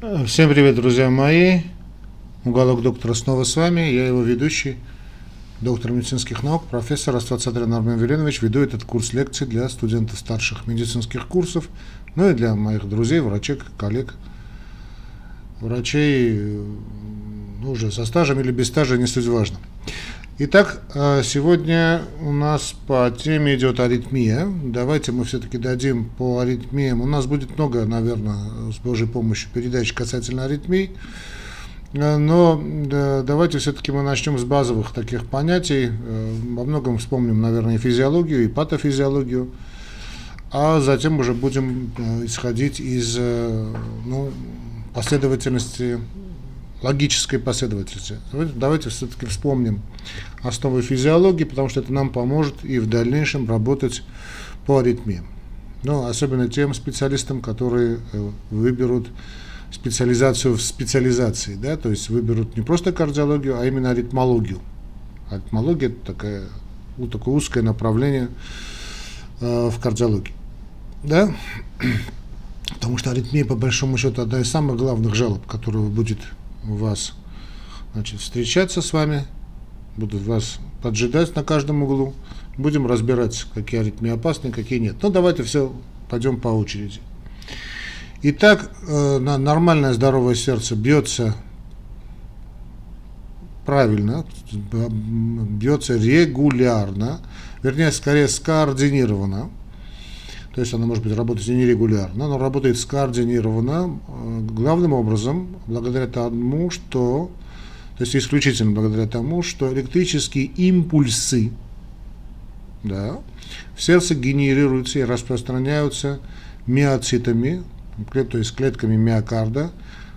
Всем привет, друзья мои. Уголок доктора снова с вами. Я его ведущий, доктор медицинских наук, профессор Аствацадрин Армен Веленович. Веду этот курс лекций для студентов старших медицинских курсов, ну и для моих друзей, врачей, коллег, врачей ну, уже со стажем или без стажа, не суть важно. Итак, э, сегодня у нас по теме идет аритмия. Давайте мы все-таки дадим по аритмиям. У нас будет много, наверное, с Божьей помощью передач касательно аритмий. Э, но да, давайте все-таки мы начнем с базовых таких понятий. Э, во многом вспомним, наверное, и физиологию, и патофизиологию. А затем уже будем исходить из ну, последовательности логической последовательности. Давайте, давайте все-таки вспомним основы физиологии, потому что это нам поможет и в дальнейшем работать по аритмии. Ну, особенно тем специалистам, которые э, выберут специализацию в специализации, да, то есть выберут не просто кардиологию, а именно аритмологию. Аритмология это такая, вот такое узкое направление э, в кардиологии. Да? Потому что аритмия, по большому счету, одна из самых главных жалоб, которая будет вас значит, встречаться с вами, буду вас поджидать на каждом углу, будем разбирать, какие аритмии опасны, какие нет. Ну, давайте все пойдем по очереди. Итак, э, нормальное здоровое сердце бьется правильно, бьется регулярно, вернее, скорее скоординированно. То есть она может быть работать нерегулярно, но работает скоординированно, э, главным образом, благодаря тому, что, то есть исключительно благодаря тому, что электрические импульсы да, в сердце генерируются и распространяются миоцитами, то есть клетками миокарда,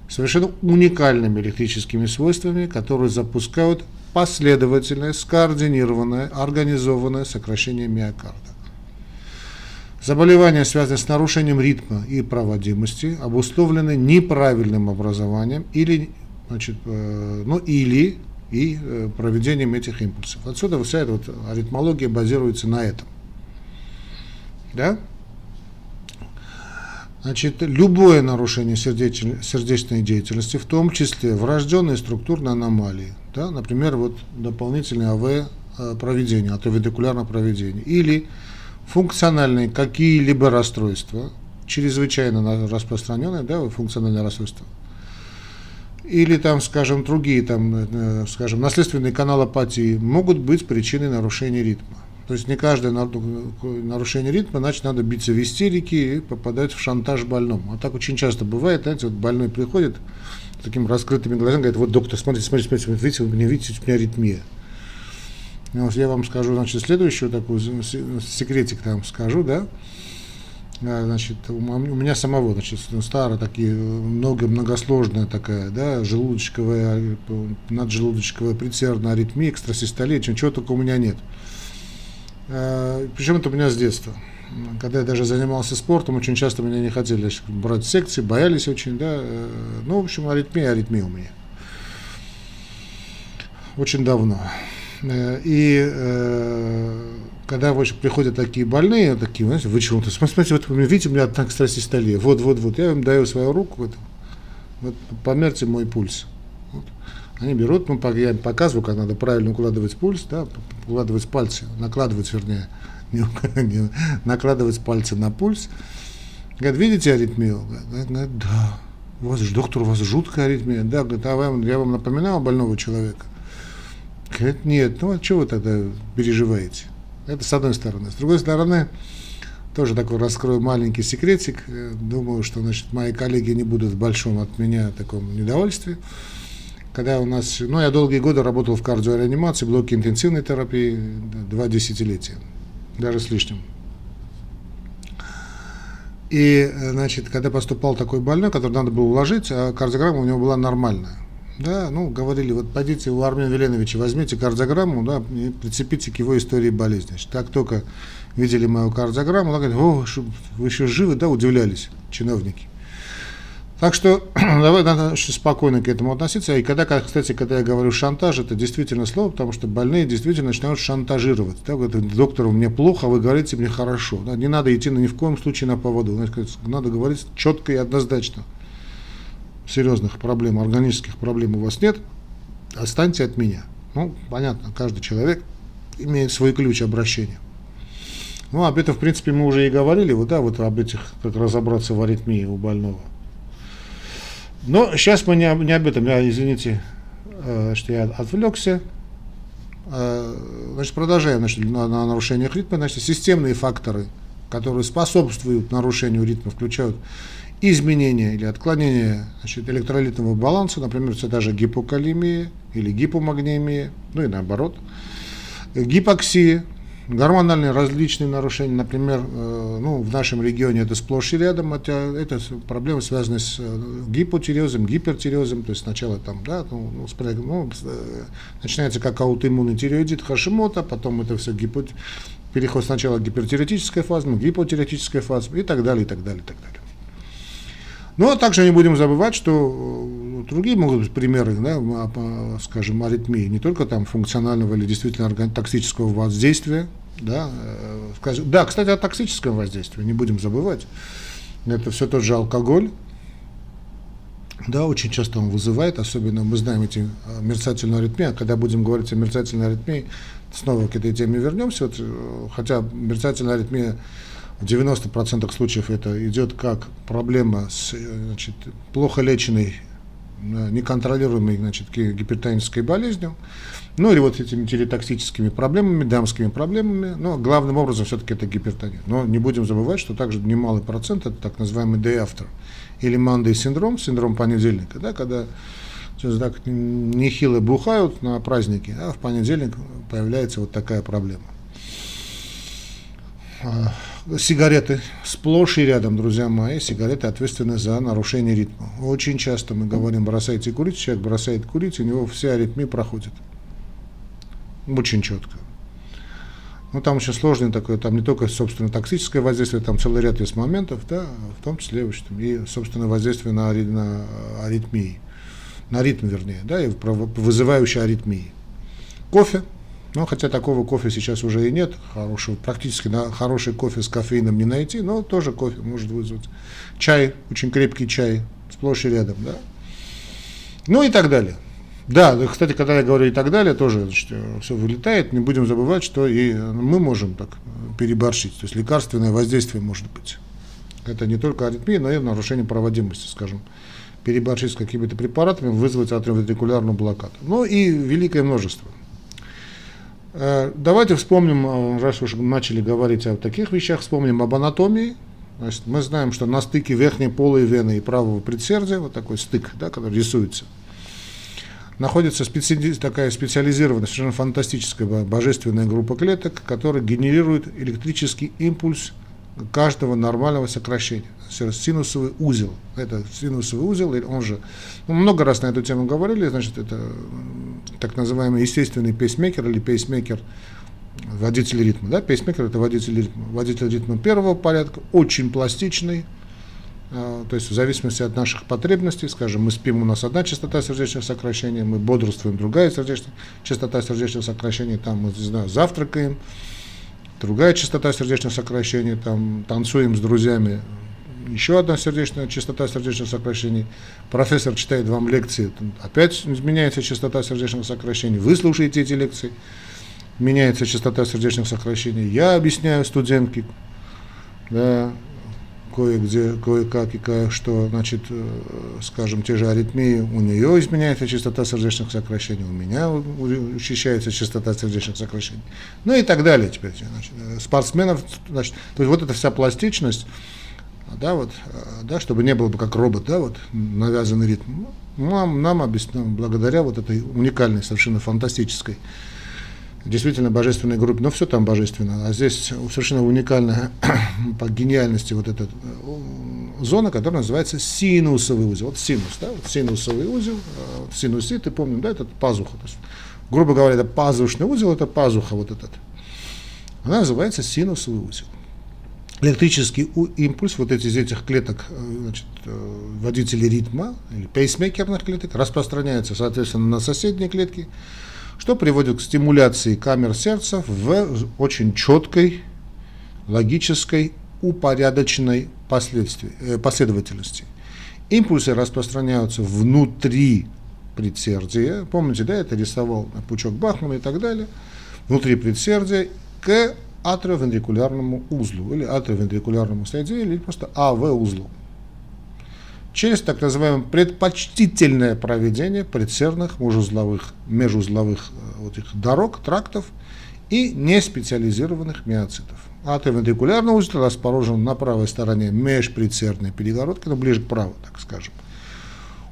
совершенно уникальными электрическими свойствами, которые запускают последовательное, скоординированное, организованное сокращение миокарда. Заболевания, связанные с нарушением ритма и проводимости, обусловлены неправильным образованием или, значит, э, ну, или и э, проведением этих импульсов. Отсюда вся эта вот аритмология базируется на этом. Да? Значит, любое нарушение сердечной, деятельности, в том числе врожденные структурные аномалии, да, например, вот дополнительное АВ проведение, атовидекулярное проведение, или функциональные какие-либо расстройства, чрезвычайно распространенные, да, функциональные расстройства, или там, скажем, другие, там, э, скажем, наследственные каналопатии могут быть причиной нарушения ритма. То есть не каждое нарушение ритма, значит, надо биться в истерике и попадать в шантаж больному. А так очень часто бывает, знаете, вот больной приходит с такими раскрытыми глазами, говорит, вот доктор, смотрите, смотрите, смотрите, видите, у меня, видите, у меня аритмия. Вот я вам скажу, значит, следующую такую секретик там скажу, да. А, значит, у меня самого, значит, старая такие, много, многосложная такая, да, желудочковая, наджелудочковая предсердная аритмия, экстрасистолия, чего только у меня нет. А, Причем это у меня с детства. Когда я даже занимался спортом, очень часто меня не хотели брать секции, боялись очень, да. Э, ну, в общем, аритмия, аритмия у меня. Очень давно. Э, и э, когда приходят такие больные, такие, знаете, вы чего-то, смотрите, вот, видите, у меня одна экстрасистолия, вот, вот, вот, я им даю свою руку, вот, вот померьте мой пульс. Вот. Они берут, ну, я им показываю, как надо правильно укладывать пульс, да, укладывать пальцы, накладывать, вернее, не, не, накладывать пальцы на пульс. Говорят, видите аритмию? Говорят, да. У вас, доктор, у вас жуткая аритмия. Да, говорит, а вам, я вам напоминал больного человека? Говорит, нет, ну а чего вы тогда переживаете? Это с одной стороны. С другой стороны, тоже такой раскрою маленький секретик. Думаю, что значит, мои коллеги не будут в большом от меня таком недовольстве. Когда у нас, ну, я долгие годы работал в кардиореанимации, блоке интенсивной терапии, два десятилетия, даже с лишним. И, значит, когда поступал такой больной, который надо было уложить, а кардиограмма у него была нормальная. Да, ну, говорили, вот пойдите у Армена Веленовича, возьмите кардиограмму, да, и прицепите к его истории болезни. Значит, как только видели мою кардиограмму, она говорит, о, вы еще живы, да, удивлялись чиновники. Так что давай надо спокойно к этому относиться. И когда, кстати, когда я говорю шантаж, это действительно слово, потому что больные действительно начинают шантажировать. Да, говорят, доктор, мне плохо, а вы говорите мне хорошо. Да, не надо идти ни в коем случае на поводу. Надо говорить четко и однозначно серьезных проблем, органических проблем у вас нет, останьте от меня. Ну, понятно, каждый человек имеет свой ключ обращения. Ну, об этом, в принципе, мы уже и говорили, вот, да, вот об этих, как разобраться в аритмии у больного. Но сейчас мы не, не об этом, я, извините, э, что я отвлекся. Э, значит, продолжаем значит, на, на нарушениях ритма. Значит, системные факторы, которые способствуют нарушению ритма, включают изменение или отклонение значит, электролитного баланса, например, это даже гипокалемия или гипомагнемия, ну и наоборот, гипоксия, гормональные различные нарушения, например, э, ну, в нашем регионе это сплошь и рядом, это, это проблемы, связанные с э, гипотиреозом, гипертиреозом, то есть сначала там, да, ну, ну, ну э, начинается как аутоиммунный тиреоидит Хашимота, потом это все гипо, переход сначала гипертиреотическая фаза, гипотиреотическая фаза и так далее, и так далее, и так далее. Но также не будем забывать, что э, другие могут быть примеры, да, скажем, аритмии, не только там функционального или действительно токсического воздействия. Да, э, да, кстати, о токсическом воздействии не будем забывать. Это все тот же алкоголь. Да, очень часто он вызывает, особенно мы знаем эти э, мерцательные аритмии, а когда будем говорить о мерцательной аритмии, снова к этой теме вернемся, вот, хотя мерцательная аритмия в 90% случаев это идет как проблема с значит, плохо леченной, э, неконтролируемой значит, гипертонической болезнью, ну или вот этими телетоксическими проблемами, дамскими проблемами, но главным образом все-таки это гипертония. Но не будем забывать, что также немалый процент это так называемый day after или Monday синдром, синдром понедельника, да, когда так нехило бухают на праздники, а в понедельник появляется вот такая проблема. Сигареты сплошь и рядом, друзья мои, сигареты ответственны за нарушение ритма. Очень часто мы говорим, бросайте курить, человек бросает курить, у него все аритмии проходят. Очень четко. Ну, там очень сложный такой, там не только, собственно, токсическое воздействие, там целый ряд есть моментов, да, в том числе, и, собственно, воздействие на, на аритмии, на ритм, вернее, да, и вызывающие аритмии. Кофе, ну, хотя такого кофе сейчас уже и нет, хорошего, практически на хороший кофе с кофеином не найти, но тоже кофе может вызвать. Чай, очень крепкий чай, сплошь и рядом, да. Ну и так далее. Да, кстати, когда я говорю и так далее, тоже значит, все вылетает. Не будем забывать, что и мы можем так переборщить. То есть лекарственное воздействие может быть. Это не только аритмия, но и нарушение проводимости, скажем. Переборщить с какими-то препаратами, вызвать атриовентрикулярную блокаду. Ну и великое множество. Э, давайте вспомним, э, раз уж начали говорить о таких вещах, вспомним об анатомии. Значит, мы знаем, что на стыке верхней полой вены и правого предсердия, вот такой стык, да, который рисуется, находится специ... такая специализированная, совершенно фантастическая божественная группа клеток, которая генерирует электрический импульс каждого нормального сокращения. Синусовый узел. Это синусовый узел, он же, ну, много раз на эту тему говорили, значит, это так называемый естественный пейсмейкер или пейсмейкер водитель ритма. Да? Пейсмейкер это водитель ритма. Водитель ритма первого порядка, очень пластичный, а, то есть в зависимости от наших потребностей, скажем, мы спим, у нас одна частота сердечных сокращений, мы бодрствуем, другая сердечная, частота сердечных сокращений, там мы, не знаю, завтракаем, другая частота сердечных сокращений, там танцуем с друзьями, еще одна сердечная частота сердечных сокращений. Профессор читает вам лекции, опять изменяется частота сердечных сокращений. Вы слушаете эти лекции, меняется частота сердечных сокращений. Я объясняю студентке, да, кое-где, кое-как и кое-что, значит, э, скажем, те же аритмии, у нее изменяется частота сердечных сокращений, у меня учащается частота сердечных сокращений, ну и так далее теперь, значит, э, спортсменов, значит, то есть вот эта вся пластичность, да, вот, э, да, чтобы не было бы как робот, да, вот, навязанный ритм, нам, нам объяснено, благодаря вот этой уникальной, совершенно фантастической действительно божественной группе, но все там божественно. А здесь совершенно уникальная по гениальности вот эта э, зона, которая называется синусовый узел. Вот синус, да, вот синусовый узел, э, вот синусит, ты помним, да, это пазуха. То есть, грубо говоря, это пазушный узел, это пазуха вот этот. Она называется синусовый узел. Электрический импульс вот эти из этих клеток, э, значит, водителей ритма или пейсмейкерных клеток распространяется, соответственно, на соседние клетки, что приводит к стимуляции камер сердца в очень четкой, логической, упорядоченной э, последовательности. Импульсы распространяются внутри предсердия. Помните, да, это рисовал пучок Бахмана и так далее. Внутри предсердия к атриовентрикулярному узлу или атриовентрикулярному соединению или просто АВ-узлу через так называемое предпочтительное проведение предсердных межузловых, межузловых э, вот этих дорог, трактов и неспециализированных миоцитов. Атриовентрикулярный узел расположен на правой стороне межпредсердной перегородки, но ближе к правой, так скажем.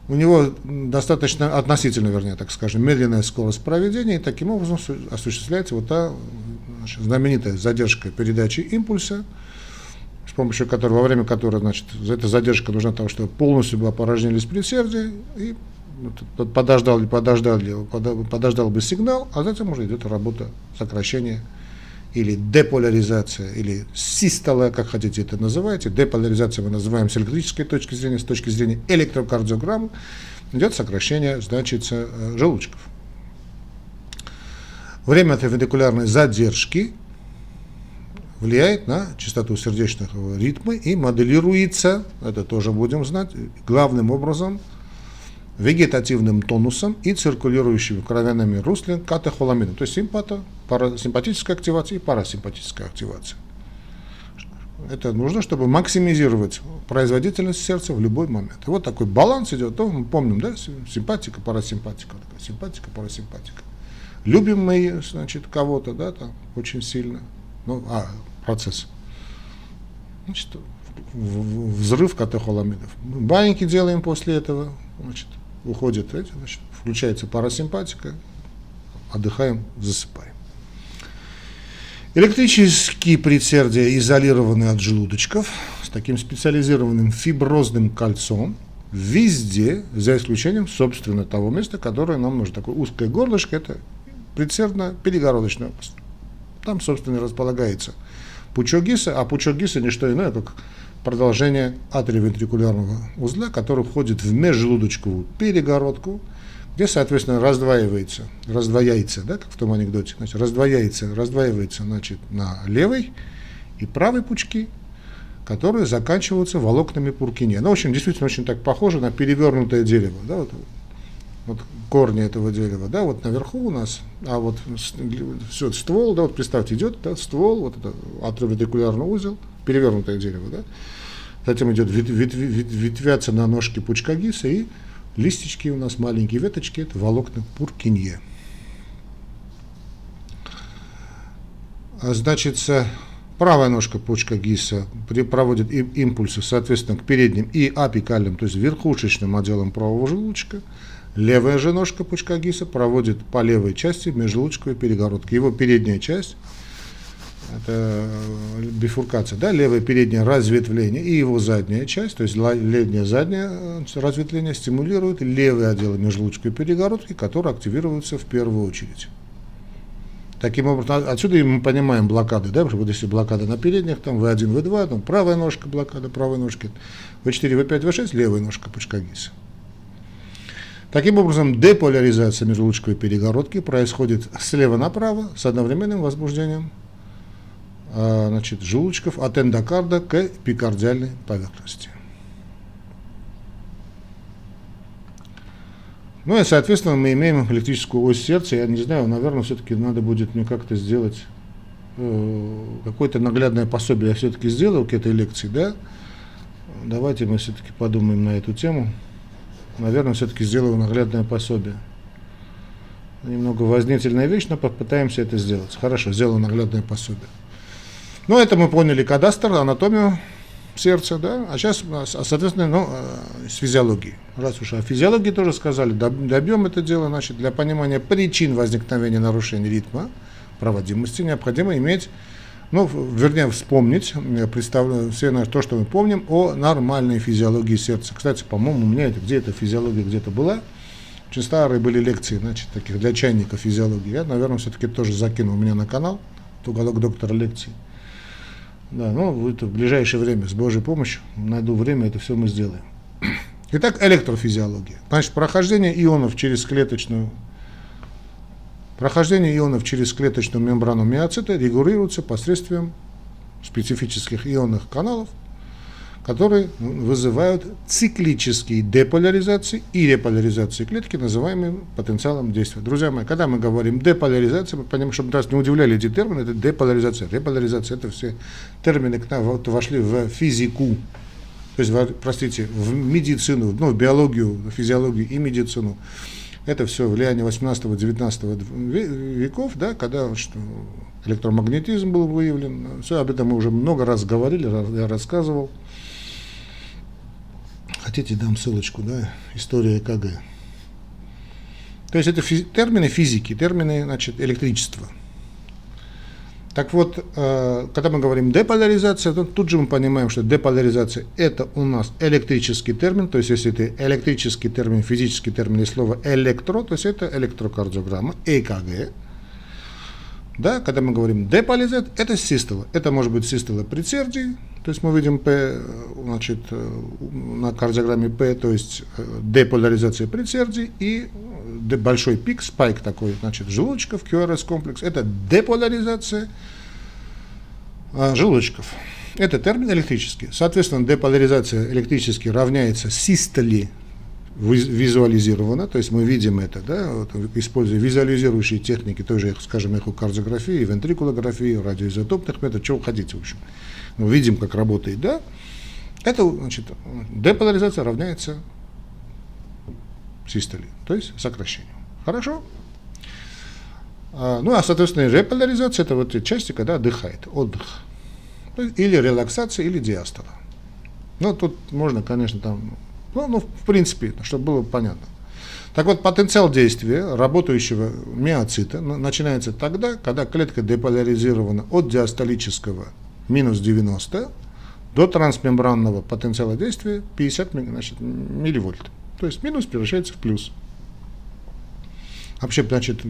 У него достаточно, относительно, вернее, так скажем, медленная скорость проведения, и таким образом осуществляется вот та значит, знаменитая задержка передачи импульса, с помощью которой, во время которой, значит, эта задержка нужна того, чтобы полностью бы опорожнились предсердия, и подождал ли, подождал ли, подождал бы сигнал, а затем уже идет работа сокращения или деполяризация, или систола, как хотите это называйте. Деполяризация мы называем с электрической точки зрения, с точки зрения электрокардиограммы, идет сокращение, значит, э, желудочков. Время этой вентрикулярной задержки влияет на частоту сердечного ритма и моделируется, это тоже будем знать, главным образом вегетативным тонусом и циркулирующими кровяными руслами катехоламином, то есть симпата, парасимпатическая активация и парасимпатическая активация. Это нужно, чтобы максимизировать производительность сердца в любой момент. И вот такой баланс идет, то мы помним, да, симпатика, парасимпатика, симпатика, парасимпатика. Любим мы, значит, кого-то, да, там, очень сильно, ну, а, процесс. Значит, взрыв катехоламидов. Мы баньки делаем после этого, значит, уходит, эти, значит, включается парасимпатика, отдыхаем, засыпаем. Электрические предсердия изолированы от желудочков с таким специализированным фиброзным кольцом везде, за исключением, собственно, того места, которое нам нужно. Такое узкое горлышко – это предсердно-перегородочная область. Там, собственно, располагается пучок Гиса, а пучок Гиса не что иное, как продолжение атриовентрикулярного узла, который входит в межжелудочковую перегородку, где, соответственно, раздваивается, раздвояется, да, как в том анекдоте, значит, раздвояется, раздваивается, значит, на левой и правой пучки, которые заканчиваются волокнами пуркини. Оно, в общем, действительно очень так похоже на перевернутое дерево, да, вот, вот корни этого дерева, да, вот наверху у нас, а вот все, ствол, да, вот представьте, идет, да, ствол, вот это атриовентрикулярный узел, перевернутое дерево, да, затем идет вет, вет, вет, ветвятся на ножке пучка гиса и листички у нас маленькие веточки, это волокна пуркинье. А, значит, правая ножка пучка гиса проводит импульсы, соответственно, к передним и апикальным, то есть верхушечным отделам правого желудочка, Левая же ножка пучка ГИСа проводит по левой части межжелудочковой перегородки. Его передняя часть, это бифуркация, да, левое переднее разветвление и его задняя часть, то есть левое заднее э, разветвление стимулирует левые отделы межжелудочковой перегородки, которые активируются в первую очередь. Таким образом, отсюда мы понимаем блокады, да, вот если блокада на передних, там V1, V2, там правая ножка блокада правой ножки, V4, V5, V6, левая ножка пучка ГИСа. Таким образом, деполяризация межжелудочковой перегородки происходит слева направо с одновременным возбуждением а, значит, желудочков от эндокарда к эпикардиальной поверхности. Ну и, соответственно, мы имеем электрическую ось сердца. Я не знаю, наверное, все-таки надо будет мне как-то сделать э, какое-то наглядное пособие. Я все-таки сделал к этой лекции, да? Давайте мы все-таки подумаем на эту тему наверное, все-таки сделаю наглядное пособие. Немного вознительная вещь, но попытаемся это сделать. Хорошо, сделаю наглядное пособие. Ну, это мы поняли кадастр, анатомию сердца, да, а сейчас, соответственно, ну, э, с физиологией. Раз уж о физиологии тоже сказали, добьем это дело, значит, для понимания причин возникновения нарушений ритма проводимости необходимо иметь ну, вернее, вспомнить, представляю все то, что мы помним о нормальной физиологии сердца. Кстати, по-моему, у меня это где-то физиология где-то была. Очень старые были лекции, значит, таких для чайников физиологии. Я, наверное, все-таки тоже закину у меня на канал, уголок доктора лекций. Да, ну, это в ближайшее время, с Божьей помощью, найду время, это все мы сделаем. Итак, электрофизиология. Значит, прохождение ионов через клеточную Прохождение ионов через клеточную мембрану миоцита регулируется посредством специфических ионных каналов, которые вызывают циклические деполяризации и реполяризации клетки, называемые потенциалом действия. Друзья мои, когда мы говорим деполяризация, мы понимаем, чтобы нас не удивляли эти термины, это деполяризация, реполяризация, это все термины к нам вот, вошли в физику, то есть, простите, в медицину, ну, в биологию, в физиологию и медицину. Это все влияние 18-19 веков, да, когда что, электромагнетизм был выявлен. Все об этом мы уже много раз говорили, я рассказывал. Хотите, дам ссылочку, да, история ЭКГ. То есть это физи- термины физики, термины, значит, электричества. Так вот, э, когда мы говорим деполяризация, то тут же мы понимаем, что деполяризация это у нас электрический термин, то есть если это электрический термин, физический термин и слово электро, то есть это электрокардиограмма, ЭКГ. Да, когда мы говорим деполяризация, это систола. Это может быть систола предсердий, то есть мы видим P, значит, на кардиограмме P, то есть деполяризация предсердий и большой пик, спайк такой, значит, желудочков, QRS комплекс. Это деполяризация желудочков. Это термин электрический. Соответственно, деполяризация электрически равняется систоле визуализировано, то есть мы видим это, да, вот, используя визуализирующие техники, той же, скажем, эхокардиографии, вентрикулографии, радиоизотопных методов, чего хотите, в общем. Мы видим, как работает, да. Это, значит, деполяризация равняется систоле, то есть сокращению. Хорошо? А, ну, а, соответственно, реполяризация – это вот те части, когда отдыхает, отдых. Или релаксация, или диастола. Ну, тут можно, конечно, там ну, ну, в принципе, чтобы было понятно. Так вот, потенциал действия работающего миоцита начинается тогда, когда клетка деполяризирована от диастолического минус 90 до трансмембранного потенциала действия 50 значит, милливольт. То есть минус превращается в плюс. Вообще, значит,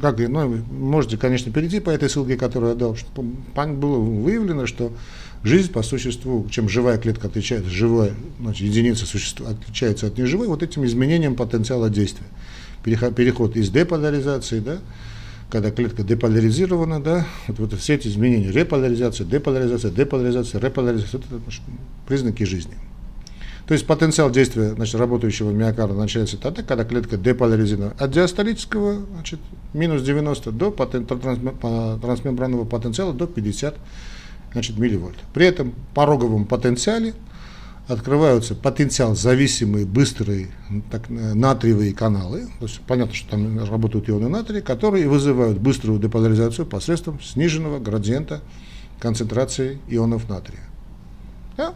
как, ну, можете, конечно, перейти по этой ссылке, которую я дал. Было выявлено, что жизнь по существу, чем живая клетка отличается, живая значит, единица существа отличается от неживой, вот этим изменением потенциала действия. Переход, переход из деполяризации, да, когда клетка деполяризирована, да, вот, вот все эти изменения, реполяризация, деполяризация, деполяризация, реполяризация, это признаки жизни. То есть потенциал действия значит, работающего миокарда начинается тогда, когда клетка деполяризирована от диастолического значит, минус 90 до потен, трансмембранного потенциала до 50 значит, милливольт. При этом пороговом потенциале открываются потенциал зависимые быстрые так, натриевые каналы. То есть понятно, что там работают ионы натрия, которые вызывают быструю деполяризацию посредством сниженного градиента концентрации ионов натрия. Да?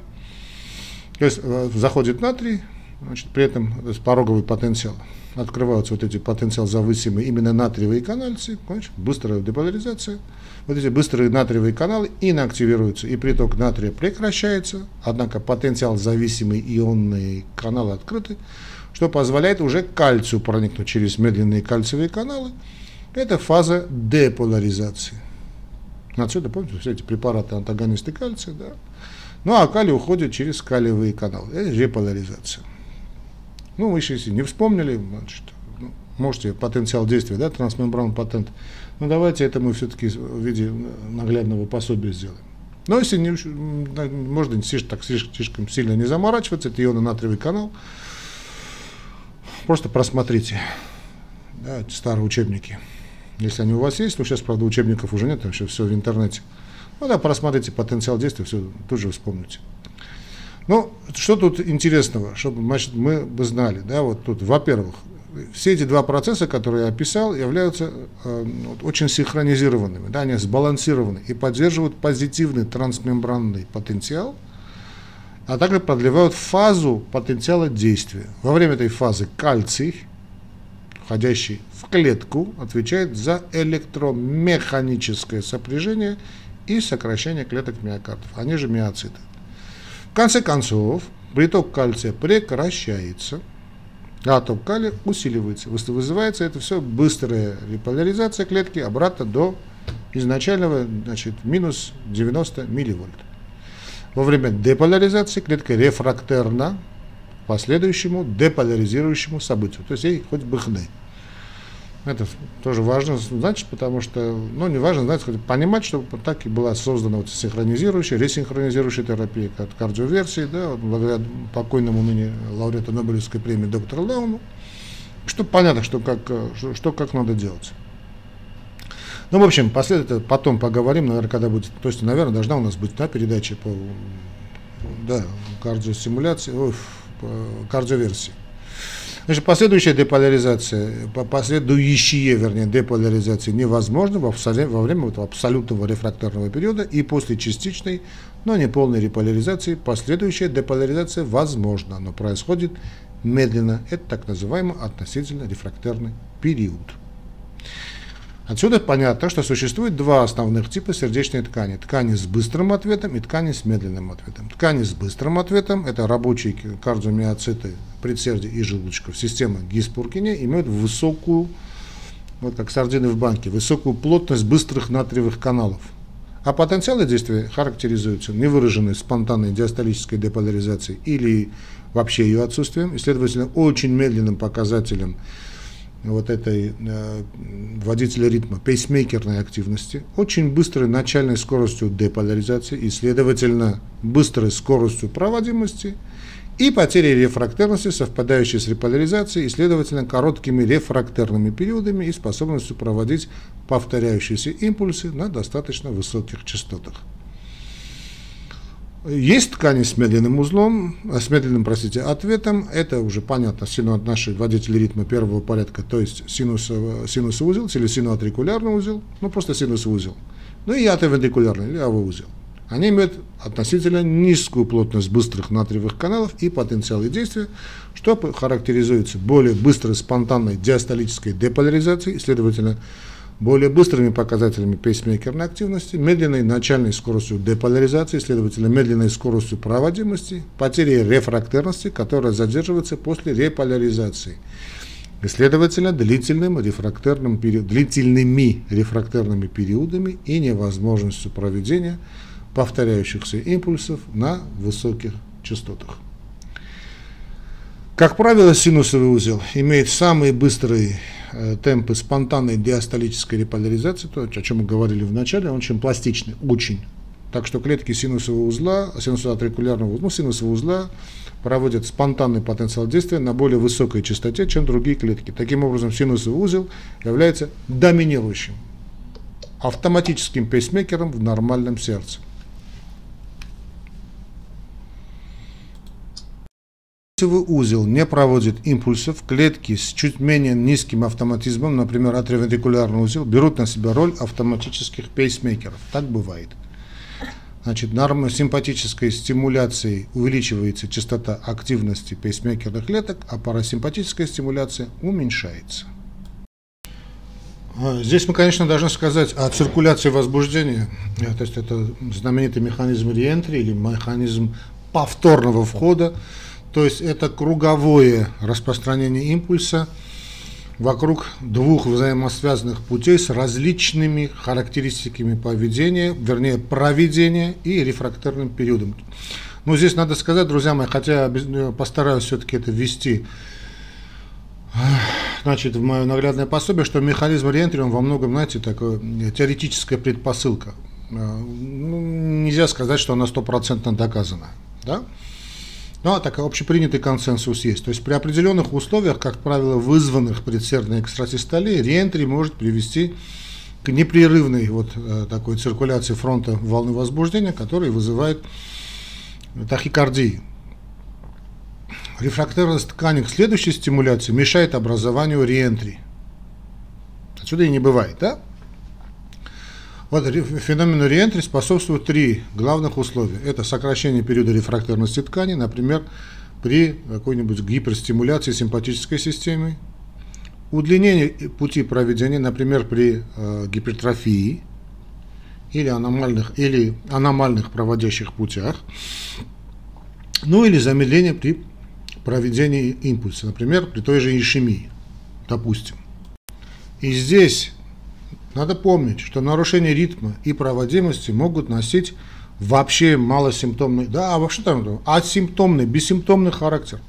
То есть э, заходит натрий, значит, при этом то есть пороговый потенциал. Открываются вот эти потенциал зависимые именно натриевые канальцы, значит, быстрая деполяризация. Вот эти быстрые натриевые каналы инактивируются, и приток натрия прекращается, однако потенциал зависимый ионные каналы открыты, что позволяет уже кальцию проникнуть через медленные кальциевые каналы. Это фаза деполяризации. Отсюда, помните, все эти препараты антагонисты кальция, да, ну, а калий уходит через калиевые каналы. Это реполяризация. Ну, вы еще если не вспомнили, значит, ну, можете потенциал действия, да, трансмембран патент. Ну, давайте это мы все-таки в виде наглядного пособия сделаем. Но если не, можно так слишком сильно не заморачиваться, это ионно-натриевый канал, просто просмотрите да, старые учебники. Если они у вас есть, ну сейчас, правда, учебников уже нет, там еще все в интернете. Ну да, просмотрите потенциал действия, все тут же вспомните. Ну, что тут интересного, чтобы значит, мы бы знали, да, вот тут, во-первых, все эти два процесса, которые я описал, являются э, очень синхронизированными, да, они сбалансированы и поддерживают позитивный трансмембранный потенциал, а также продлевают фазу потенциала действия. Во время этой фазы кальций, входящий в клетку, отвечает за электромеханическое сопряжение и сокращение клеток миокардов, они же миоциты. В конце концов, приток кальция прекращается, атом калия усиливается. Вызывается это все быстрая реполяризация клетки обратно до изначального значит, минус 90 милливольт. Во время деполяризации клетка рефрактерна последующему деполяризирующему событию, то есть ей хоть бы хны. Это тоже важно знать, потому что, ну, не важно знать, понимать, что так и была создана вот синхронизирующая, ресинхронизирующая терапия, как кардиоверсии, да, вот благодаря покойному ныне лауреату Нобелевской премии доктору Лауну, чтобы понятно, что как, что, что как надо делать. Ну, в общем, последовательно потом поговорим, наверное, когда будет, то есть, наверное, должна у нас быть да, передача по да, кардиостимуляции, ой, кардиоверсии. Значит, последующая деполяризация, последующие, вернее, деполяризации невозможно во, время этого абсолютного рефракторного периода и после частичной, но не полной реполяризации последующая деполяризация возможна, но происходит медленно. Это так называемый относительно рефрактерный период. Отсюда понятно, что существует два основных типа сердечной ткани. Ткани с быстрым ответом и ткани с медленным ответом. Ткани с быстрым ответом – это рабочие кардиомиоциты предсердия и желудочков. Система Гиспуркине имеют высокую, вот как сардины в банке, высокую плотность быстрых натриевых каналов. А потенциалы действия характеризуются невыраженной спонтанной диастолической деполяризацией или вообще ее отсутствием, и, следовательно, очень медленным показателем вот этой э, водителя ритма, пейсмейкерной активности, очень быстрой начальной скоростью деполяризации и, следовательно, быстрой скоростью проводимости и потерей рефрактерности, совпадающей с реполяризацией и, следовательно, короткими рефрактерными периодами и способностью проводить повторяющиеся импульсы на достаточно высоких частотах. Есть ткани с медленным узлом, э, с медленным, простите, ответом. Это уже понятно, сину, наши водители ритма первого порядка, то есть синусовый узел или синуатрикулярный узел, ну просто синусовый узел. Ну и атовентрикулярный или узел. Они имеют относительно низкую плотность быстрых натриевых каналов и потенциалы действия, что характеризуется более быстрой спонтанной диастолической деполяризацией, следовательно, более быстрыми показателями пейсмейкерной активности, медленной начальной скоростью деполяризации, следовательно, медленной скоростью проводимости, потерей рефрактерности, которая задерживается после реполяризации. И, следовательно, длительным рефрактерным период, длительными рефрактерными периодами и невозможностью проведения повторяющихся импульсов на высоких частотах. Как правило, синусовый узел имеет самые быстрые темпы спонтанной диастолической реполяризации, то, о чем мы говорили в начале, он очень пластичный, очень. Так что клетки синусового узла, синусоатрикулярного узла, ну, синусового узла проводят спонтанный потенциал действия на более высокой частоте, чем другие клетки. Таким образом, синусовый узел является доминирующим автоматическим пейсмейкером в нормальном сердце. Синусовый узел не проводит импульсов, клетки с чуть менее низким автоматизмом, например, атриовентрикулярный узел, берут на себя роль автоматических пейсмейкеров. Так бывает. Значит, нормосимпатической стимуляцией увеличивается частота активности пейсмейкерных клеток, а парасимпатическая стимуляция уменьшается. А, здесь мы, конечно, должны сказать о циркуляции возбуждения. То есть это знаменитый механизм реентри или механизм повторного входа то есть это круговое распространение импульса вокруг двух взаимосвязанных путей с различными характеристиками поведения, вернее проведения и рефрактерным периодом. Но здесь надо сказать, друзья мои, хотя я ну, постараюсь все-таки это ввести значит, в мое наглядное пособие, что механизм реентри, он во многом, знаете, такая теоретическая предпосылка. Ну, нельзя сказать, что она стопроцентно доказана. Да? Ну, а так общепринятый консенсус есть. То есть при определенных условиях, как правило, вызванных предсердной экстратистолией, реентри может привести к непрерывной вот э, такой циркуляции фронта волны возбуждения, которая вызывает тахикардии. Рефрактерность ткани к следующей стимуляции мешает образованию реентри. Отсюда и не бывает, да? Вот феномену реентри способствуют три главных условия. Это сокращение периода рефрактерности ткани, например, при какой-нибудь гиперстимуляции симпатической системы, удлинение пути проведения, например, при э, гипертрофии или аномальных, или аномальных проводящих путях, ну или замедление при проведении импульса, например, при той же ишемии, допустим. И здесь надо помнить, что нарушение ритма и проводимости могут носить вообще малосимптомный, да, а вообще там асимптомный, бессимптомный характер.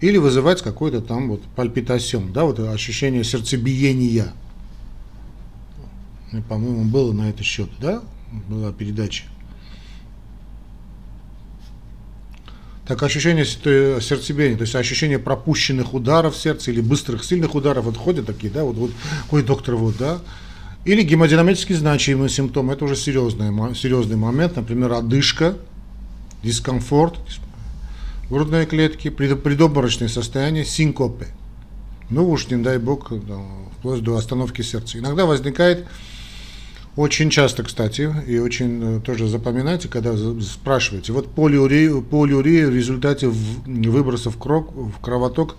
или вызывать какой-то там вот пальпитасион, да, вот ощущение сердцебиения. Ну, по-моему, было на этот счет, да, была передача. Так ощущение сердцебиения, то есть ощущение пропущенных ударов в сердце или быстрых, сильных ударов, вот ходят такие, да, вот, вот, ой, доктор, вот, да, или гемодинамически значимые симптомы, это уже серьезный, серьезный момент, например, одышка, дискомфорт, грудной клетки, предобморочное состояние, синкопы. Ну уж, не дай бог, вплоть до остановки сердца. Иногда возникает, очень часто, кстати, и очень э, тоже запоминайте, когда спрашиваете, вот полиурия, полиурия в результате выбросов кров, в кровоток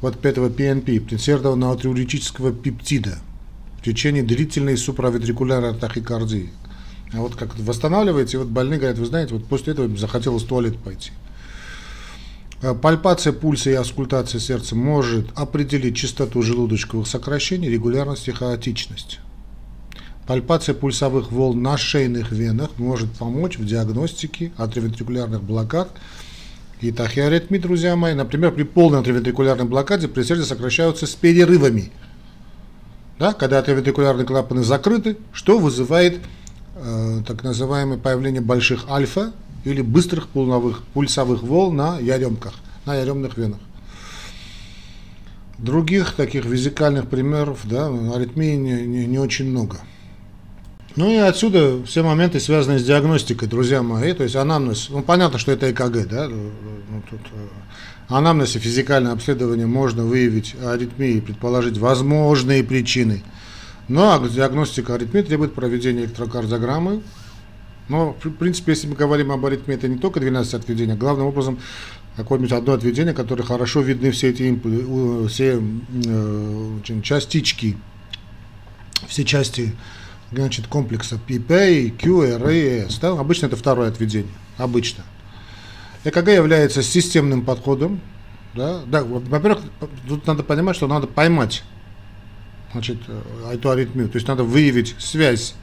вот этого ПНП, предсердного наутриурического пептида, в течение длительной суправентрикулярной тахикардии. А вот как восстанавливаете, вот больные говорят, вы знаете, вот после этого захотелось в туалет пойти. Э, пальпация пульса и аскультация сердца может определить частоту желудочковых сокращений, регулярность и хаотичность. Пальпация пульсовых волн на шейных венах может помочь в диагностике атриовентрикулярных блокад и тахиаритмий, друзья мои. Например, при полной атриовентрикулярной блокаде предсердия сокращаются с перерывами. Да, когда атриовентрикулярные клапаны закрыты, что вызывает э, так называемое появление больших альфа или быстрых пулновых, пульсовых волн на яремках, на яремных венах. Других таких визикальных примеров, да, аритмии не, не, не очень много. Ну и отсюда все моменты, связанные с диагностикой, друзья мои, то есть анамнез, ну понятно, что это ЭКГ, да, ну, тут, э, анамнез и физикальное обследование можно выявить аритмии, предположить возможные причины, но диагностика аритмии требует проведения электрокардиограммы, но, в принципе, если мы говорим об аритмии, это не только 12 отведений, а главным образом какое-нибудь одно отведение, которое хорошо видны все эти импульсы, все э, частички, все части значит, комплекса PP, Q, R, и S. Да? Обычно это второе отведение. Обычно. ЭКГ является системным подходом. Да? Да, во-первых, тут надо понимать, что надо поймать значит, э, эту аритмию. То есть надо выявить связь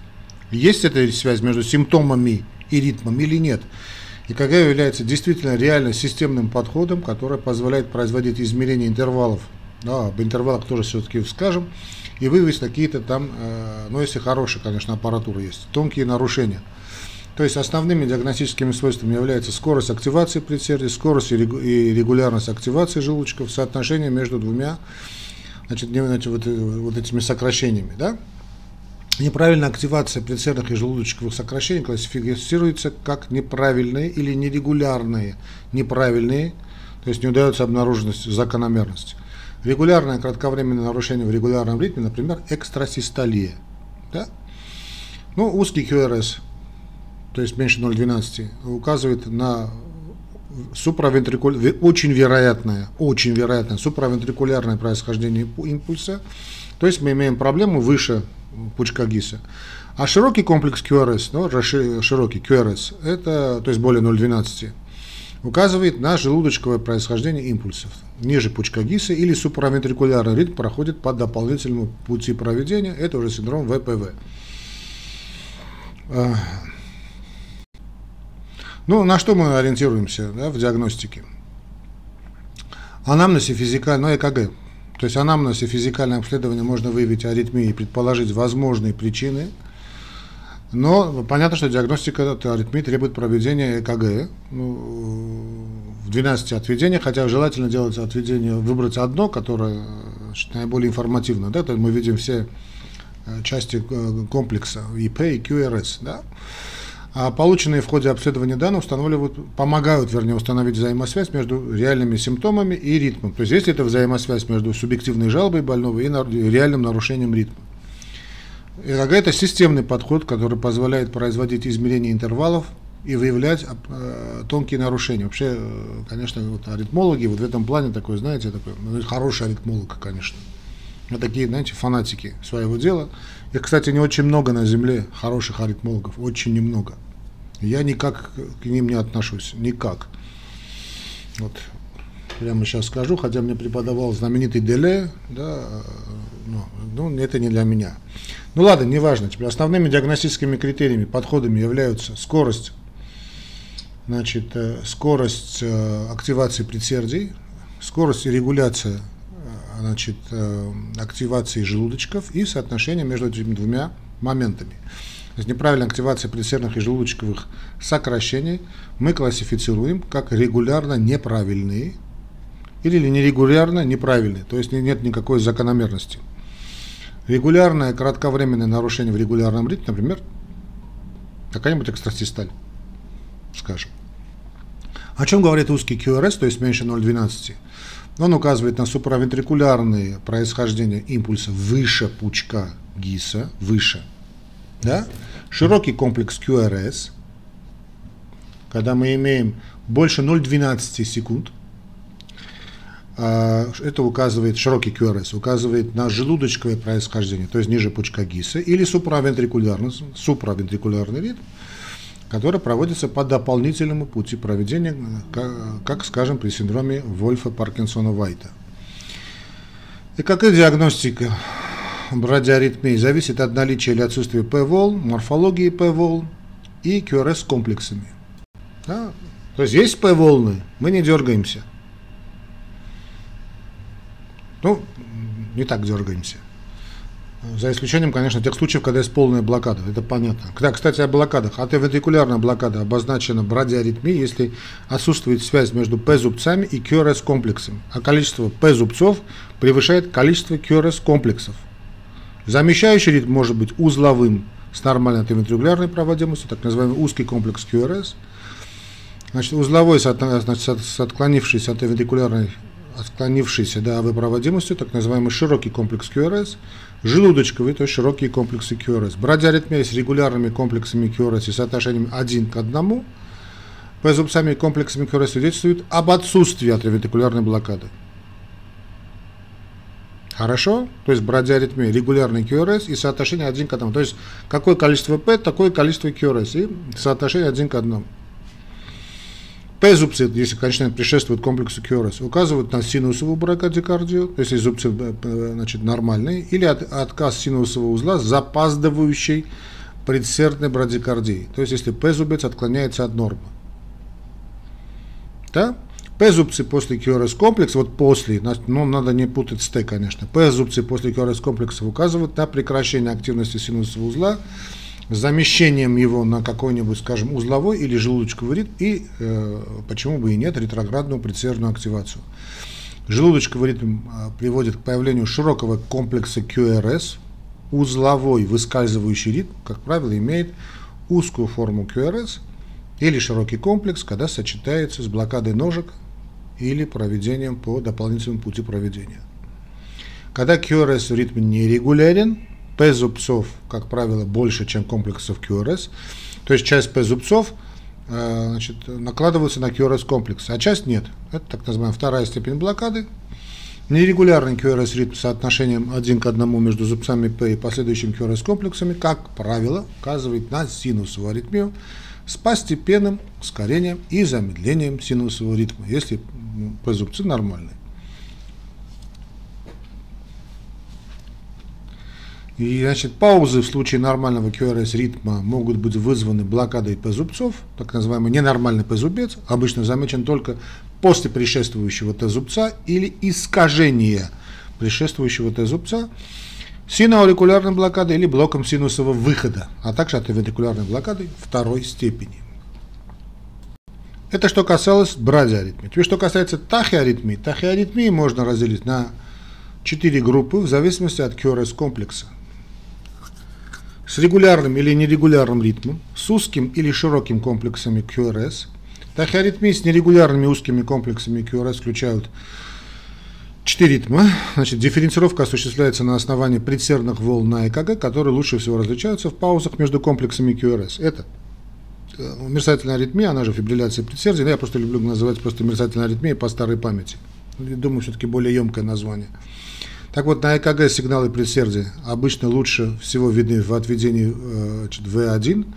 есть эта связь между симптомами и ритмом или нет. И КГ является действительно реально системным подходом, который позволяет производить измерения интервалов. Да, об интервалах тоже все-таки скажем. И выявить какие-то там, э, ну если хорошая, конечно, аппаратура есть, тонкие нарушения. То есть основными диагностическими свойствами является скорость активации предсердий, скорость и регулярность активации желудочков, соотношение между двумя значит, вот, вот этими сокращениями. Да? Неправильная активация предсердных и желудочковых сокращений классифицируется как неправильные или нерегулярные. Неправильные, то есть не удается обнаружить закономерность. Регулярное кратковременное нарушение в регулярном ритме, например, экстрасистолия. Да? Ну, узкий QRS, то есть меньше 0,12, указывает на суправентрикуль... очень вероятное, очень вероятное суправентрикулярное происхождение импульса. То есть мы имеем проблему выше пучка ГИСа. А широкий комплекс QRS, ну, широкий QRS, это, то есть более 0,12, указывает на желудочковое происхождение импульсов. Ниже пучка ГИСа или суправентрикулярный ритм проходит по дополнительному пути проведения, это уже синдром ВПВ. А, ну, на что мы ориентируемся да, в диагностике? Анамнез и физикальное, ну, ЭКГ, то есть анамнез и физикальное обследование можно выявить аритмии и предположить возможные причины. Но понятно, что диагностика аритмии требует проведения ЭКГ ну, в 12 отведениях, хотя желательно делать отведение, выбрать одно, которое значит, наиболее информативно. Да? То мы видим все э, части э, комплекса ИП и QRS. Да? А полученные в ходе обследования данных устанавливают, помогают, вернее, установить взаимосвязь между реальными симптомами и ритмом. То есть, если это взаимосвязь между субъективной жалобой больного и реальным нарушением ритма. ЭКГ – это системный подход, который позволяет производить измерения интервалов и выявлять э, тонкие нарушения. Вообще, э, конечно, вот аритмологи вот в этом плане такой, знаете, такой ну, хороший аритмолог, конечно. Вот такие, знаете, фанатики своего дела. Их, кстати, не очень много на Земле хороших аритмологов, очень немного. Я никак к ним не отношусь, никак. Вот прямо сейчас скажу, хотя мне преподавал знаменитый Деле, да, но, ну, это не для меня. Ну ладно, неважно. Теперь основными диагностическими критериями, подходами являются скорость, значит, э, скорость э, активации предсердий, скорость и регуляция значит, активации желудочков и соотношение между этими двумя моментами. То есть неправильная активация предсердных и желудочковых сокращений мы классифицируем как регулярно неправильные или нерегулярно неправильные, то есть нет никакой закономерности. Регулярное кратковременное нарушение в регулярном ритме, например, какая-нибудь экстрасисталь, скажем. О чем говорит узкий QRS, то есть меньше 0,12? Он указывает на суправентрикулярные происхождения импульса выше пучка ГИСа, выше. Да? Широкий комплекс QRS, когда мы имеем больше 0,12 секунд, это указывает, широкий QRS указывает на желудочковое происхождение, то есть ниже пучка ГИСа, или суправентрикулярный, суправентрикулярный ритм, который проводится по дополнительному пути проведения, как, как скажем, при синдроме Вольфа Паркинсона-Вайта. И какая диагностика брадиаритмии зависит от наличия или отсутствия П-волн, морфологии П-волн и QRS комплексами. Да? То есть есть П-волны, мы не дергаемся – ну, не так дергаемся. За исключением, конечно, тех случаев, когда есть полная блокада. Это понятно. Когда, кстати, о блокадах. Атевентрикулярная блокада обозначена брадиаритмией, если отсутствует связь между П-зубцами и QRS-комплексом. А количество П-зубцов превышает количество QRS-комплексов. Замещающий ритм может быть узловым с нормальной атевентрикулярной проводимостью, так называемый узкий комплекс QRS. Значит, узловой значит, с отклонившейся от отклонившийся до АВ проводимостью, так называемый широкий комплекс QRS, желудочковый, то есть широкие комплексы QRS. Брадиаритмия с регулярными комплексами QRS и соотношением 1 к 1 по зубцами комплексами QRS свидетельствует об отсутствии атриовентрикулярной блокады. Хорошо? То есть брадиаритмия, регулярный QRS и соотношение 1 к 1. То есть какое количество P, такое количество QRS и соотношение 1 к 1. П-зубцы, если, конечно, предшествует комплексу QRS, указывают на синусовую бракадикардию, если зубцы э, э, значит, нормальные, или от, отказ синусового узла запаздывающей предсердной брадикардией, то есть если П-зубец отклоняется от нормы. Да? П-зубцы после QRS комплекса, вот после, ну, надо не путать с Т, конечно, П-зубцы после QRS комплекса указывают на прекращение активности синусового узла, замещением его на какой-нибудь, скажем, узловой или желудочковый ритм и, э, почему бы и нет, ретроградную предсердную активацию. Желудочковый ритм э, приводит к появлению широкого комплекса QRS. Узловой выскальзывающий ритм, как правило, имеет узкую форму QRS или широкий комплекс, когда сочетается с блокадой ножек или проведением по дополнительному пути проведения. Когда QRS в ритме нерегулярен, П-зубцов, как правило, больше, чем комплексов QRS. То есть часть П-зубцов э, значит, накладываются на QRS-комплекс, а часть нет. Это так называемая вторая степень блокады. Нерегулярный QRS ритм с соотношением один к одному между зубцами П и последующими QRS-комплексами, как правило, указывает на синусовую аритмию с постепенным ускорением и замедлением синусового ритма, если П-зубцы нормальные. И, значит, паузы в случае нормального QRS ритма могут быть вызваны блокадой П-зубцов, так называемый ненормальный П-зубец, обычно замечен только после предшествующего Т-зубца или искажения предшествующего Т-зубца, синоаурикулярной блокадой или блоком синусового выхода, а также атовентрикулярной блокадой второй степени. Это что касалось брадиаритмии. Теперь что касается тахиаритмии. Тахиаритмии можно разделить на четыре группы в зависимости от QRS комплекса с регулярным или нерегулярным ритмом, с узким или широким комплексами QRS. Тахиаритмии с нерегулярными узкими комплексами QRS включают четыре ритма. Значит, дифференцировка осуществляется на основании предсердных волн на ЭКГ, которые лучше всего различаются в паузах между комплексами QRS. Это э, мерцательная аритмия, она же фибрилляция предсердия, но я просто люблю называть просто мерцательная аритмия по старой памяти. Думаю, все-таки более емкое название. Так вот, на ЭКГ сигналы предсердия обычно лучше всего видны в отведении э, V1.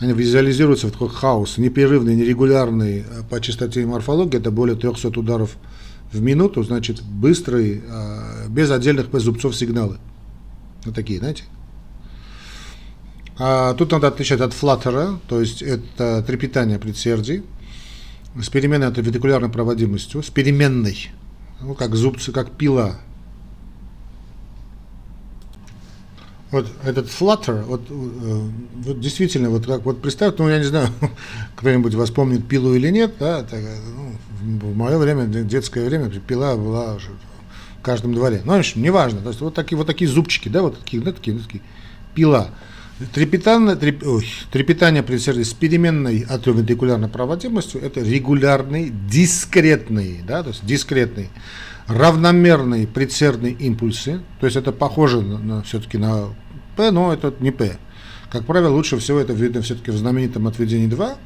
Они визуализируются в такой хаос, непрерывный, нерегулярный э, по частоте и морфологии, это более 300 ударов в минуту, значит, быстрый, э, без отдельных зубцов сигналы. Вот такие, знаете. А тут надо отличать от флаттера, то есть это трепетание предсердий, с переменной антивентикулярной проводимостью, с переменной ну, как зубцы, как пила. Вот этот flutter, вот, э, вот действительно, вот как вот представь, ну я не знаю, кто-нибудь вас помнит пилу или нет, да, так, ну, в мое время, детское время, пила была в каждом дворе. Ну, в общем, неважно, то есть вот такие вот такие зубчики, да, вот такие, да, такие, вот такие пила. Трепетание, треп, ой, трепетание при с переменной атриовентрикулярной проводимостью – это регулярный, дискретный, да, то есть дискретный, равномерные предсердные импульсы, то есть это похоже на, все-таки на P, но это не P. Как правило, лучше всего это видно все-таки в знаменитом отведении 2,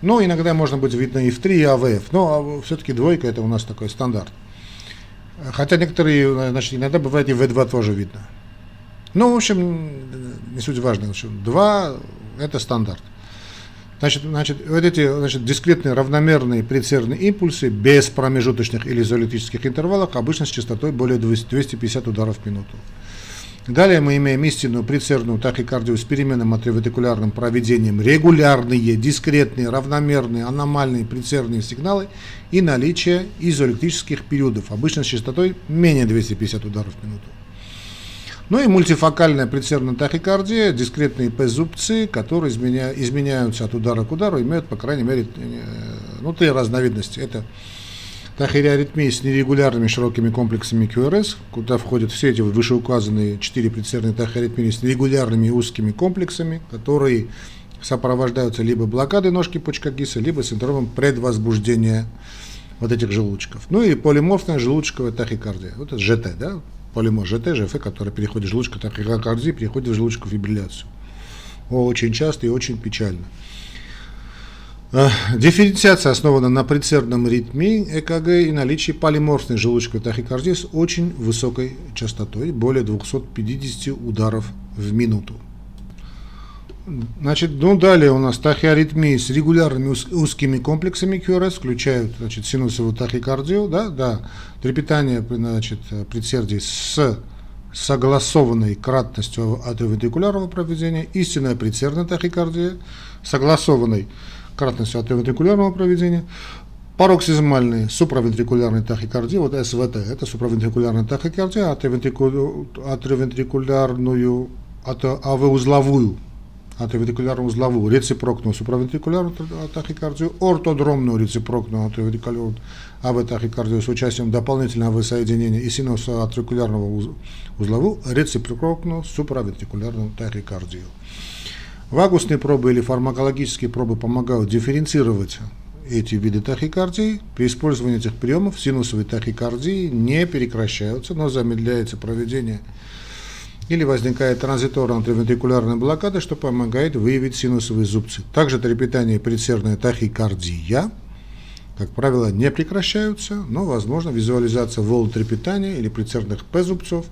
но иногда можно быть видно и в 3, и АВФ, но а все-таки двойка это у нас такой стандарт. Хотя некоторые, значит, иногда бывает и В2 тоже видно. Ну, в общем, не суть важно. В общем, два – это стандарт. Значит, значит, вот эти значит, дискретные равномерные предсердные импульсы без промежуточных или изоэлектрических интервалов обычно с частотой более 250 ударов в минуту. Далее мы имеем истинную предсердную тахикардию с переменным атриовентрикулярным проведением, регулярные, дискретные, равномерные, аномальные предсердные сигналы и наличие изоэлектрических периодов, обычно с частотой менее 250 ударов в минуту. Ну и мультифокальная предсердная тахикардия, дискретные П-зубцы, которые изменя, изменяются от удара к удару, имеют, по крайней мере, э, ну, три разновидности. Это тахириаритмии с нерегулярными широкими комплексами QRS, куда входят все эти вышеуказанные четыре предсердные тахиаритмии с нерегулярными узкими комплексами, которые сопровождаются либо блокадой ножки Почкагиса, либо синдромом предвозбуждения вот этих желудочков. Ну и полиморфная желудочковая тахикардия. Вот это ЖТ, да, полимор ЖТ, ЖФ, который переходит в желудочку тахикардии, переходит в желудочку фибрилляцию. Очень часто и очень печально. Э, дифференциация основана на предсердном ритме ЭКГ и наличии полиморфной желудочковой тахикардии с очень высокой частотой, более 250 ударов в минуту. Значит, ну далее у нас тахиаритмии с регулярными узкими комплексами QRS включают значит, синусовую тахикардию, да, да, трепетание значит, предсердий с согласованной кратностью атриовентрикулярного проведения, истинная предсердная тахикардия, согласованной кратностью атриовентрикулярного проведения, пароксизмальные суправентрикулярные тахикардии, вот СВТ, это суправентрикулярная тахикардия, атриовентрикулярную, АВ-узловую атриовентрикулярную узловую, рецепрокную суправентрикулярную тахикардию, ортодромную рецепрокную атриовентрикулярную АВ-тахикардию с участием дополнительного воссоединения и синусоатрикулярного узловую, рецепрокную суправентрикулярную тахикардию. Вагусные пробы или фармакологические пробы помогают дифференцировать эти виды тахикардии. При использовании этих приемов синусовые тахикардии не прекращаются, но замедляется проведение или возникает транзиторная антивентрикулярная блокада, что помогает выявить синусовые зубцы. Также трепетание и предсердная тахикардия, как правило, не прекращаются, но возможно визуализация волн трепетания или предсердных П-зубцов.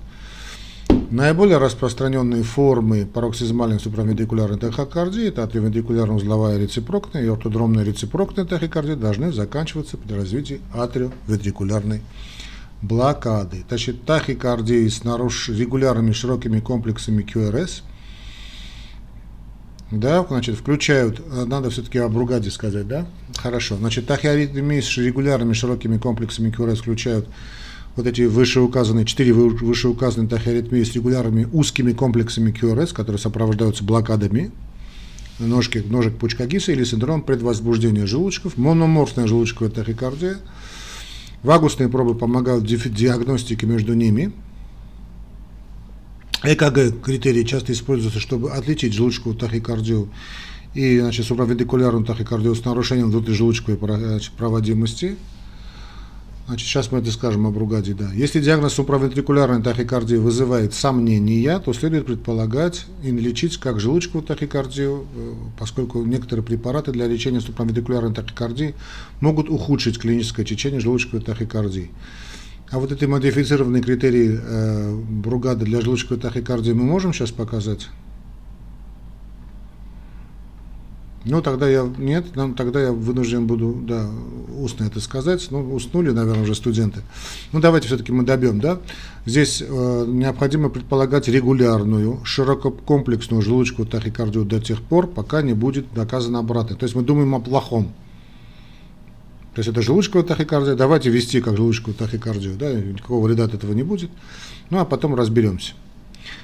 Наиболее распространенные формы пароксизмальной суправентрикулярной тахикардии – это атриовентрикулярно-узловая рецепрокная и ортодромная рецепрокная тахикардия должны заканчиваться при развитии атриовентрикулярной блокады. Значит, тахикардии с наруш... регулярными широкими комплексами QRS, да, значит, включают, э, надо все-таки об Ругаде сказать, да? Хорошо. Значит, тахиаритмии с регулярными широкими комплексами QRS включают вот эти вышеуказанные, четыре вышеуказанные тахиаритмии с регулярными узкими комплексами QRS, которые сопровождаются блокадами ножки, ножек пучка Гиса или синдром предвозбуждения желудочков, мономорфная желудочковая тахикардия – Вагусные пробы помогают в диагностике между ними. ЭКГ критерии часто используются, чтобы отличить желудочковую тахикардию и значит, суправентрикулярную тахикардию с нарушением внутрижелудочковой проводимости. Значит, сейчас мы это скажем об ругаде, да. Если диагноз суправентрикулярной тахикардии вызывает сомнения, то следует предполагать и лечить как желудочковую тахикардию, э, поскольку некоторые препараты для лечения суправентрикулярной тахикардии могут ухудшить клиническое течение желудочковой тахикардии. А вот эти модифицированные критерии э, Бругада для желудочковой тахикардии мы можем сейчас показать? Ну, тогда я, нет, ну, тогда я вынужден буду, да, устно это сказать. Ну, уснули, наверное, уже студенты. Ну, давайте все-таки мы добьем, да. Здесь э, необходимо предполагать регулярную, ширококомплексную желудочковую тахикардию до тех пор, пока не будет доказано обратное. То есть мы думаем о плохом. То есть это желудочковая тахикардия. Давайте вести как желудочковую тахикардию. Да, никакого вреда от этого не будет. Ну а потом разберемся.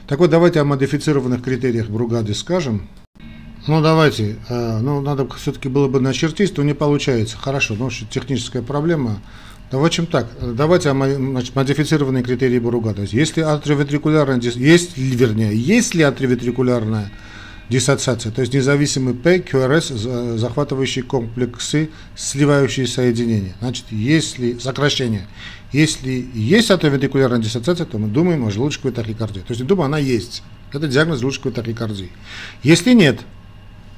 Так вот, давайте о модифицированных критериях Бругады скажем. Ну, давайте. Э, ну, надо все-таки было бы начертить, то не получается. Хорошо, ну, техническая проблема. Да, в общем так, давайте о значит, модифицированные критерии Буруга. То есть, если атриовентрикулярная, есть, вернее, есть ли атриовентрикулярная диссоциация, то есть независимый П, QRS, захватывающие комплексы, сливающие соединения. Значит, если сокращение, если есть атриовентрикулярная диссоциация, то мы думаем о желудочковой тахикардии. То есть, мы думаем, она есть. Это диагноз желудочковой тахикардии. Если нет,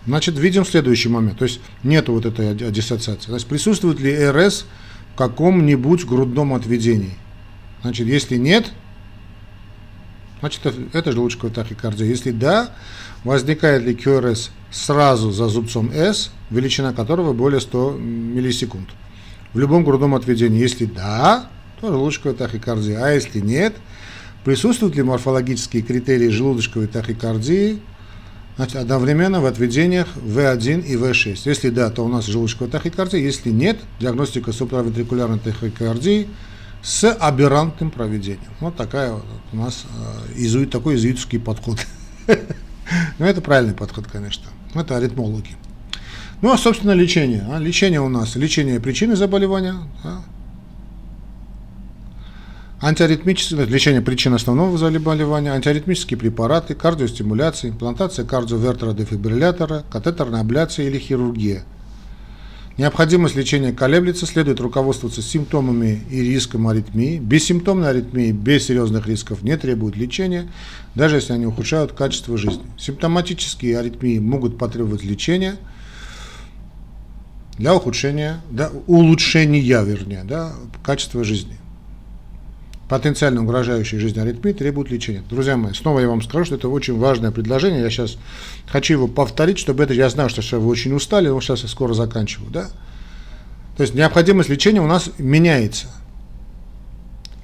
значит, видим следующий момент. То есть, нет вот этой диссоциации. То есть, присутствует ли РС в каком-нибудь грудном отведении. Значит, если нет, значит, это желудочковая тахикардия. Если да, возникает ли QRS сразу за зубцом S, величина которого более 100 миллисекунд. В любом грудном отведении. Если да, то желудочковая тахикардия. А если нет, присутствуют ли морфологические критерии желудочковой тахикардии значит, одновременно в отведениях В1 и В6. Если да, то у нас желудочковая тахикардия. Если нет, диагностика суправентрикулярной тахикардии с аберрантным проведением. Вот такая вот у нас э, изуит, такой изуитский подход. Но это правильный подход, конечно. Это аритмологи. Ну, а, собственно, лечение. А, лечение у нас, лечение причины заболевания. Антиаритмическое, лечение причин основного заболевания, антиаритмические препараты, кардиостимуляция, имплантация кардиовертера дефибриллятора, катетерная абляция или хирургия – Необходимость лечения колеблется, следует руководствоваться симптомами и риском аритмии. Бессимптомная аритмия без серьезных рисков не требует лечения, даже если они ухудшают качество жизни. Симптоматические аритмии могут потребовать лечения для ухудшения, да, улучшения, вернее, да, качества жизни потенциально угрожающие жизни аритмии требуют лечения. Друзья мои, снова я вам скажу, что это очень важное предложение. Я сейчас хочу его повторить, чтобы это, я знаю, что все вы очень устали, но сейчас я скоро заканчиваю. Да? То есть необходимость лечения у нас меняется.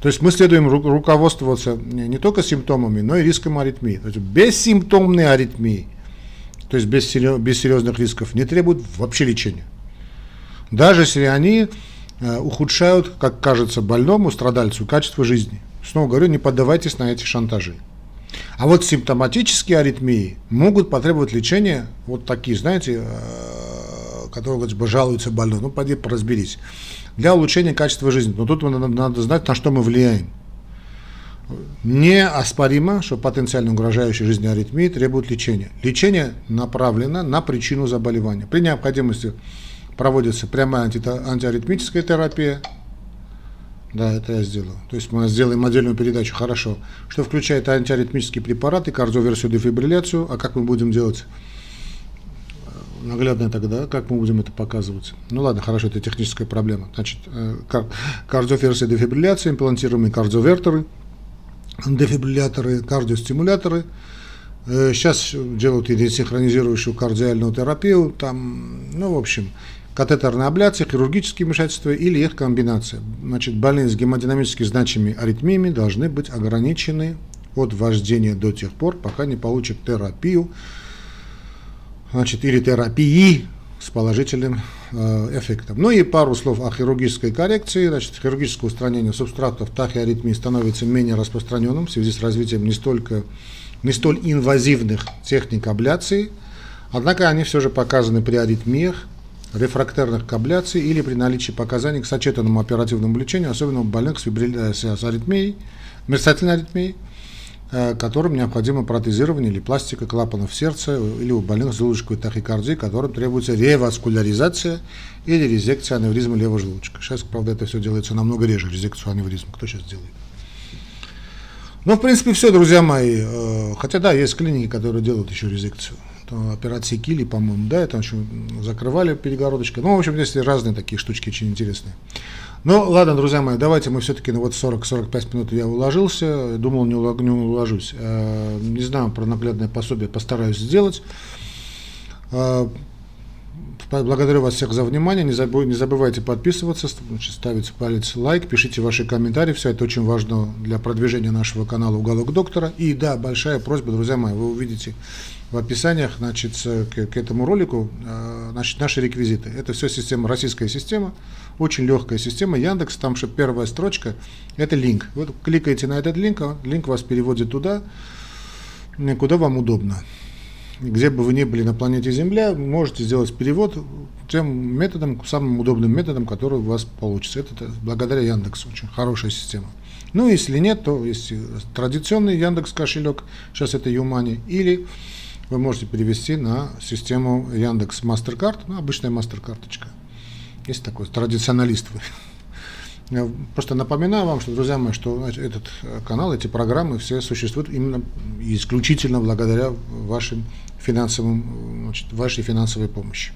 То есть мы следуем ру- руководствоваться не, только симптомами, но и риском аритмии. То есть бессимптомные аритмии, то есть без, без серьезных рисков, не требуют вообще лечения. Даже если они ухудшают, как кажется больному, страдальцу, качество жизни. Снова говорю, не поддавайтесь на эти шантажи. А вот симптоматические аритмии могут потребовать лечения, вот такие, знаете, э, которые говорят, бы жалуются больной. Ну, пойди разберись. Для улучшения качества жизни. Но тут надо, надо знать, на что мы влияем. Неоспоримо, что потенциально угрожающие жизни аритмии требуют лечения. Лечение направлено на причину заболевания. При необходимости проводится прямая анти антиаритмическая терапия. Да, это я сделал. То есть мы сделаем отдельную передачу, хорошо. Что включает антиаритмические препараты, кардиоверсию, дефибрилляцию. А как мы будем делать? Наглядно тогда, как мы будем это показывать? Ну ладно, хорошо, это техническая проблема. Значит, э, кар кардиоверсия, дефибрилляция, имплантируемые кардиовертеры, дефибрилляторы, кардиостимуляторы. Сейчас э, делают идентисинхронизирующую кардиальную терапию, там, ну, в общем, катетерная абляция, хирургические вмешательства или их комбинация. Значит, больные с гемодинамически значимыми аритмиями должны быть ограничены от вождения до тех пор, пока не получат терапию, значит, или терапии с положительным э, эффектом. Ну и пару слов о хирургической коррекции. Значит, хирургическое устранение субстратов тахиаритмии становится менее распространенным в связи с развитием не столько не столь инвазивных техник абляции, однако они все же показаны при аритмиях, рефрактерных к абляции или при наличии показаний к сочетанному оперативному лечению, особенно у больных с, фибриль... С аритмией, мерцательной аритмией, э, которым необходимо протезирование или пластика клапанов сердца, или у больных с желудочковой тахикардией, которым требуется реваскуляризация или резекция аневризма левого желудочка. Сейчас, правда, это все делается намного реже, резекцию аневризма. Кто сейчас делает? Ну, в принципе, все, друзья мои. Э, хотя, да, есть клиники, которые делают еще резекцию операции Кили, по-моему, да, там еще закрывали перегородочкой. Ну, в общем, здесь разные такие штучки очень интересные. Ну, ладно, друзья мои, давайте мы все-таки на вот 40-45 минут я уложился, думал, не, улог, не уложусь. Э, не знаю, про наглядное пособие постараюсь сделать. Благодарю вас всех за внимание. Не, забывайте, не забывайте подписываться, ставить палец лайк, пишите ваши комментарии. Все это очень важно для продвижения нашего канала «Уголок доктора». И да, большая просьба, друзья мои, вы увидите в описаниях значит, к, к этому ролику э, значит, наши реквизиты. Это все система, российская система, очень легкая система. Яндекс, там что первая строчка, это линк. Вы кликаете на этот линк, а линк вас переводит туда, куда вам удобно где бы вы ни были на планете Земля, можете сделать перевод тем методом, самым удобным методом, который у вас получится. Это благодаря Яндексу, очень хорошая система. Ну, если нет, то есть традиционный Яндекс кошелек, сейчас это Юмани, или вы можете перевести на систему Яндекс MasterCard, ну, обычная MasterCardочка. Есть такой традиционалист вы. Я просто напоминаю вам, что, друзья мои, что этот э, канал, эти программы все существуют именно исключительно благодаря вашим финансовым, значит, вашей финансовой помощи.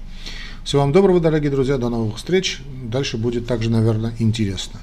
Всего вам доброго, дорогие друзья, до новых встреч. Дальше будет также, наверное, интересно.